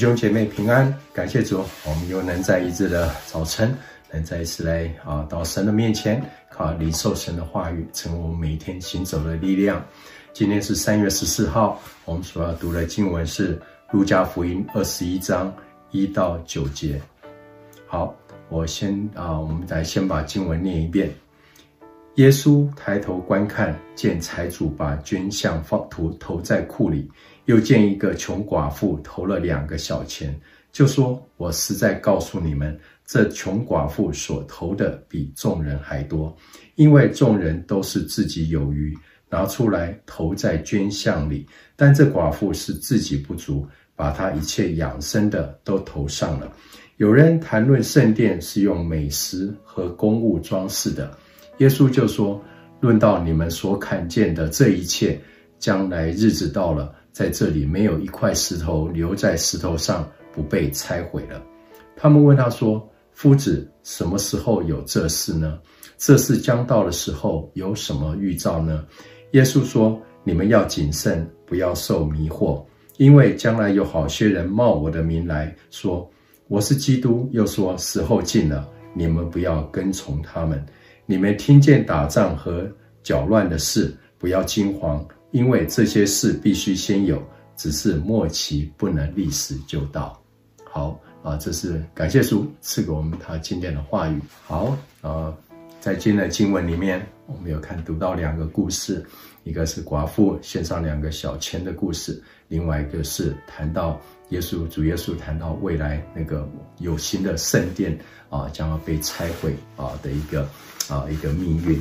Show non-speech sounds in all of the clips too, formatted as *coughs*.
兄姐妹平安，感谢主，我们又能在一日的早晨，能再一次来啊到神的面前，靠领受神的话语，成为我们每天行走的力量。今天是三月十四号，我们所要读的经文是路加福音二十一章一到九节。好，我先啊，我们来先把经文念一遍。耶稣抬头观看，见财主把捐项放投投在库里。又见一个穷寡妇投了两个小钱，就说：“我实在告诉你们，这穷寡妇所投的比众人还多，因为众人都是自己有余，拿出来投在捐项里，但这寡妇是自己不足，把她一切养生的都投上了。”有人谈论圣殿是用美食和公物装饰的，耶稣就说：“论到你们所看见的这一切，将来日子到了。”在这里没有一块石头留在石头上不被拆毁了。他们问他说：“夫子，什么时候有这事呢？这事将到的时候有什么预兆呢？”耶稣说：“你们要谨慎，不要受迷惑，因为将来有好些人冒我的名来说我是基督，又说时候近了，你们不要跟从他们。你们听见打仗和搅乱的事，不要惊慌。”因为这些事必须先有，只是末期不能立时就到。好啊，这是感谢主赐给我们他今天的话语。好啊，在今天的经文里面，我们有看读到两个故事，一个是寡妇献上两个小钱的故事，另外一个是谈到耶稣主耶稣谈到未来那个有形的圣殿啊将要被拆毁啊的一个啊一个命运。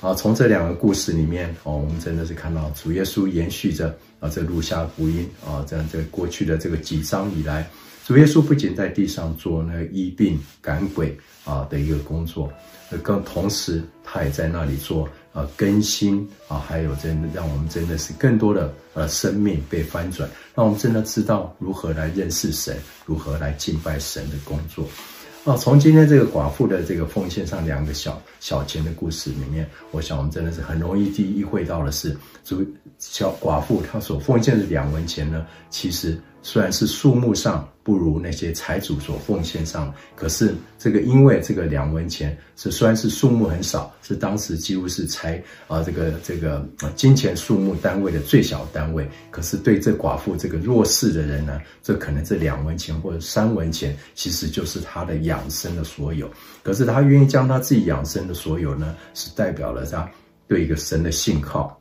啊，从这两个故事里面，哦，我们真的是看到主耶稣延续着啊，这路加福音啊，这样这过去的这个几章以来，主耶稣不仅在地上做那个医病赶鬼啊的一个工作，更同时他也在那里做啊更新啊，还有真的让我们真的是更多的呃生命被翻转，让我们真的知道如何来认识神，如何来敬拜神的工作。啊，从今天这个寡妇的这个奉献上两个小小钱的故事里面，我想我们真的是很容易意会到的是，主小寡妇她所奉献的两文钱呢，其实。虽然是数目上不如那些财主所奉献上，可是这个因为这个两文钱是虽然是数目很少，是当时几乎是财啊这个这个金钱数目单位的最小单位，可是对这寡妇这个弱势的人呢，这可能这两文钱或者三文钱其实就是他的养生的所有，可是他愿意将他自己养生的所有呢，是代表了他对一个神的信靠。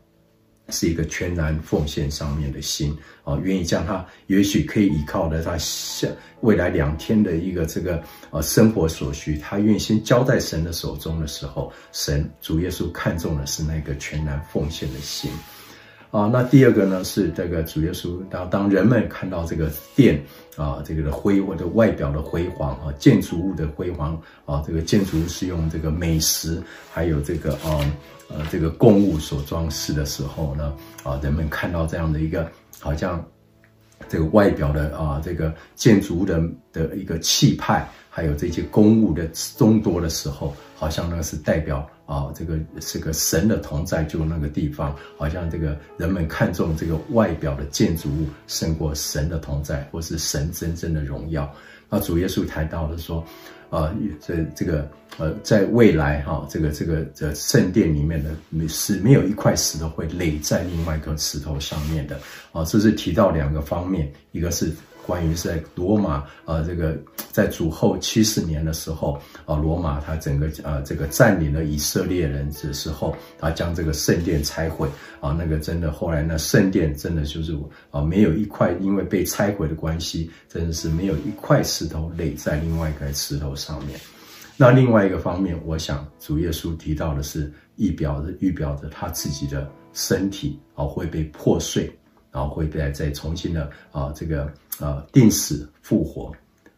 是一个全然奉献上面的心啊，愿意将他也许可以依靠的他下未来两天的一个这个呃生活所需，他愿意先交在神的手中的时候，神主耶稣看重的是那个全然奉献的心。啊。那第二个呢是这个主耶稣当当人们看到这个殿啊这个的辉或者外表的辉煌啊建筑物的辉煌啊这个建筑物是用这个美食还有这个啊。呃，这个供物所装饰的时候呢，啊，人们看到这样的一个好像这个外表的啊，这个建筑物的的一个气派，还有这些公物的众多的时候，好像呢是代表啊，这个是个神的同在，就那个地方，好像这个人们看重这个外表的建筑物胜过神的同在，或是神真正的荣耀。那主耶稣谈到了说。啊，这这个呃，在未来哈，这个这个这圣殿里面的是没有一块石头会垒在另外一个石头上面的啊。这是提到两个方面，一个是关于在罗马呃，这个在主后七十年的时候啊，罗马他整个啊这个占领了以色列人的时候，他将这个圣殿拆毁啊，那个真的后来呢，圣殿真的就是啊，没有一块因为被拆毁的关系，真的是没有一块石头垒在另外一块石头上面。那另外一个方面，我想主耶稣提到的是预表着预表着他自己的身体啊会被破碎。然后会再再重新的啊，这个啊定死复活，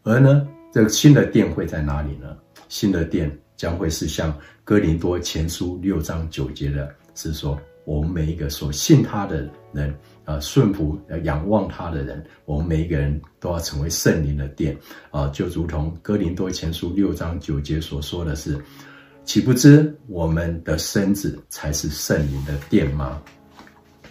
而呢，这个新的殿会在哪里呢？新的殿将会是像哥林多前书六章九节的，是说我们每一个所信他的人啊，顺服仰望他的人，我们每一个人都要成为圣灵的殿啊，就如同哥林多前书六章九节所说的是，岂不知我们的身子才是圣灵的殿吗？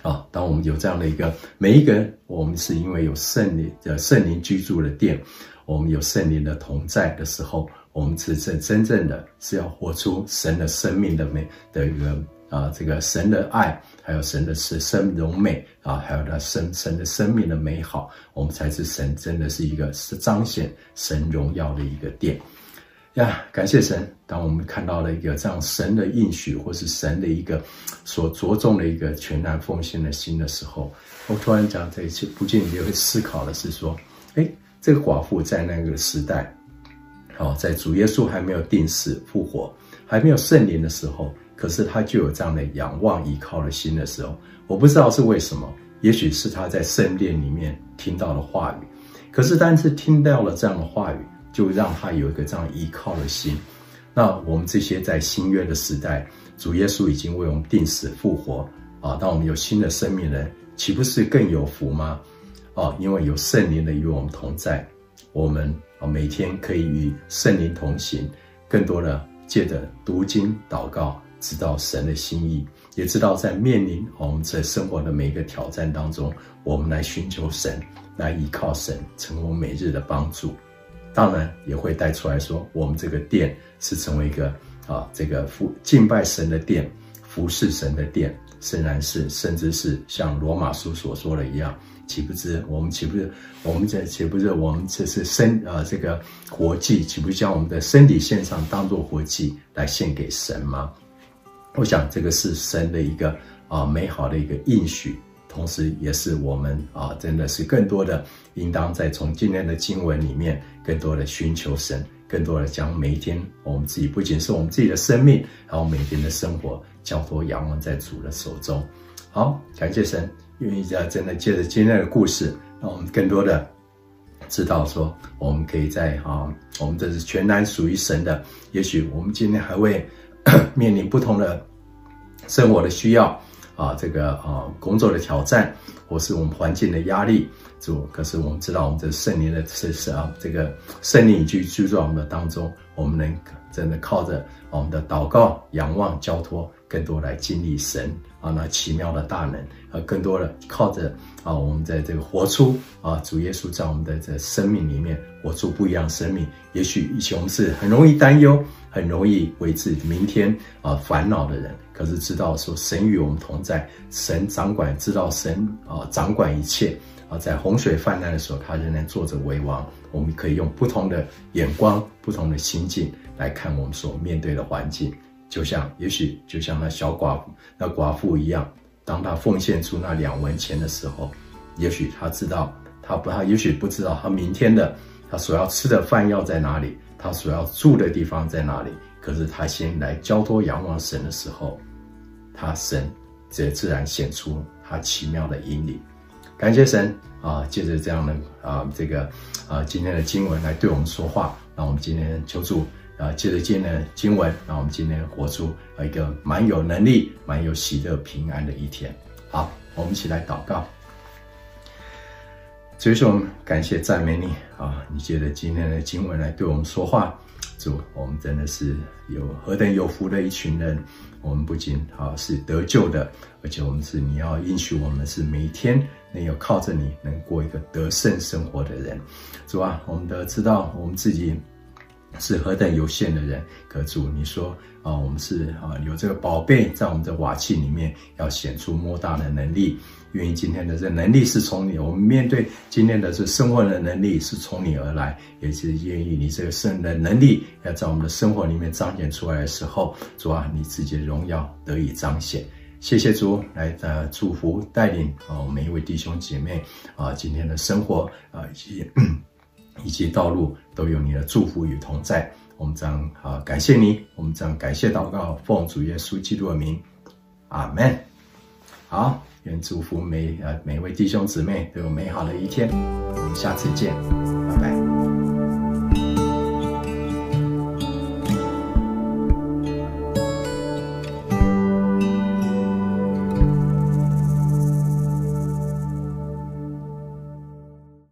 啊，当我们有这样的一个每一个人，我们是因为有圣灵的圣灵居住的殿，我们有圣灵的同在的时候，我们是真真正的是要活出神的生命的美的一个啊，这个神的爱，还有神的是生荣美啊，还有他神神的生命的美好，我们才是神真的是一个彰显神荣耀的一个殿。呀，感谢神！当我们看到了一个这样神的应许，或是神的一个 *tsk* 所着重的一个全然奉献的心的时候，我突然讲这一切，不禁也会思考的是说，哎，这个寡妇在那个时代，好，在主耶稣还没有钉死复活，还没有圣灵的时候，可是他就有这样的仰望依靠的心的时候，我不知道是为什么，也许是他在圣殿里面听到了话语，可是但是听到了这样的话语。就让他有一个这样依靠的心。那我们这些在新约的时代，主耶稣已经为我们钉死复活啊，当我们有新的生命人，岂不是更有福吗？啊，因为有圣灵的与我们同在，我们啊每天可以与圣灵同行，更多的借着读经祷告，知道神的心意，也知道在面临我们在生活的每一个挑战当中，我们来寻求神，来依靠神，成为每日的帮助。当然也会带出来说，我们这个殿是成为一个啊，这个服敬拜神的殿，服侍神的殿，仍然是甚至是像罗马书所说的一样，岂不知我们岂不是我们这岂不是我们这是身啊这个活祭，岂不将我们的身体献上当做活祭来献给神吗？我想这个是神的一个啊美好的一个应许。同时，也是我们啊，真的是更多的，应当在从今天的经文里面，更多的寻求神，更多的将每一天我们自己，不仅是我们自己的生命，还有每天的生活，交托仰望在主的手中。好，感谢神，愿意在真的借着今天的故事，让我们更多的知道说，我们可以在啊，我们这是全然属于神的。也许我们今天还会 *coughs* 面临不同的生活的需要。啊，这个啊，工作的挑战，或是我们环境的压力，主，可是我们知道，我们这圣灵的是是啊，这个圣灵居居住在我们的当中，我们能真的靠着我们的祷告、仰望、交托，更多来经历神啊那奇妙的大能，啊，更多的靠着啊，我们在这个活出啊，主耶稣在我们的这生命里面活出不一样生命。也许以前我们是很容易担忧。很容易为自己明天啊烦恼的人，可是知道说神与我们同在，神掌管，知道神啊掌管一切啊，在洪水泛滥的时候，他仍然坐着为王。我们可以用不同的眼光、不同的心境来看我们所面对的环境，就像也许就像那小寡妇、那寡妇一样，当他奉献出那两文钱的时候，也许他知道他不，他也许不知道他明天的他所要吃的饭要在哪里。他所要住的地方在哪里？可是他先来交托仰望神的时候，他神则自然显出他奇妙的引领。感谢神啊！借着这样的啊这个啊今天的经文来对我们说话，让我们今天求助啊，借着今天的经文，让我们今天活出啊一个蛮有能力、蛮有喜乐、平安的一天。好，我们一起来祷告。所以说，我们感谢赞美你啊！你借着今天的经文来对我们说话，主，我们真的是有何等有福的一群人。我们不仅啊是得救的，而且我们是你要允许我们是每一天能有靠着你能过一个得胜生活的人。主啊，我们都知道我们自己是何等有限的人，可主你说啊，我们是啊有这个宝贝在我们的瓦器里面，要显出莫大的能力。愿意今天的这能力是从你，我们面对今天的这生活的能力是从你而来，也是愿意你这个生的能力要在我们的生活里面彰显出来的时候，主啊，你自己的荣耀得以彰显。谢谢主来呃祝福带领啊每一位弟兄姐妹啊今天的生活啊以及以及道路都有你的祝福与同在。我们这样啊感谢你，我们这样感谢祷告，奉主耶稣基督的名，阿门。好。愿祝福每呃每位弟兄姊妹都有美好的一天，我们下次见。拜拜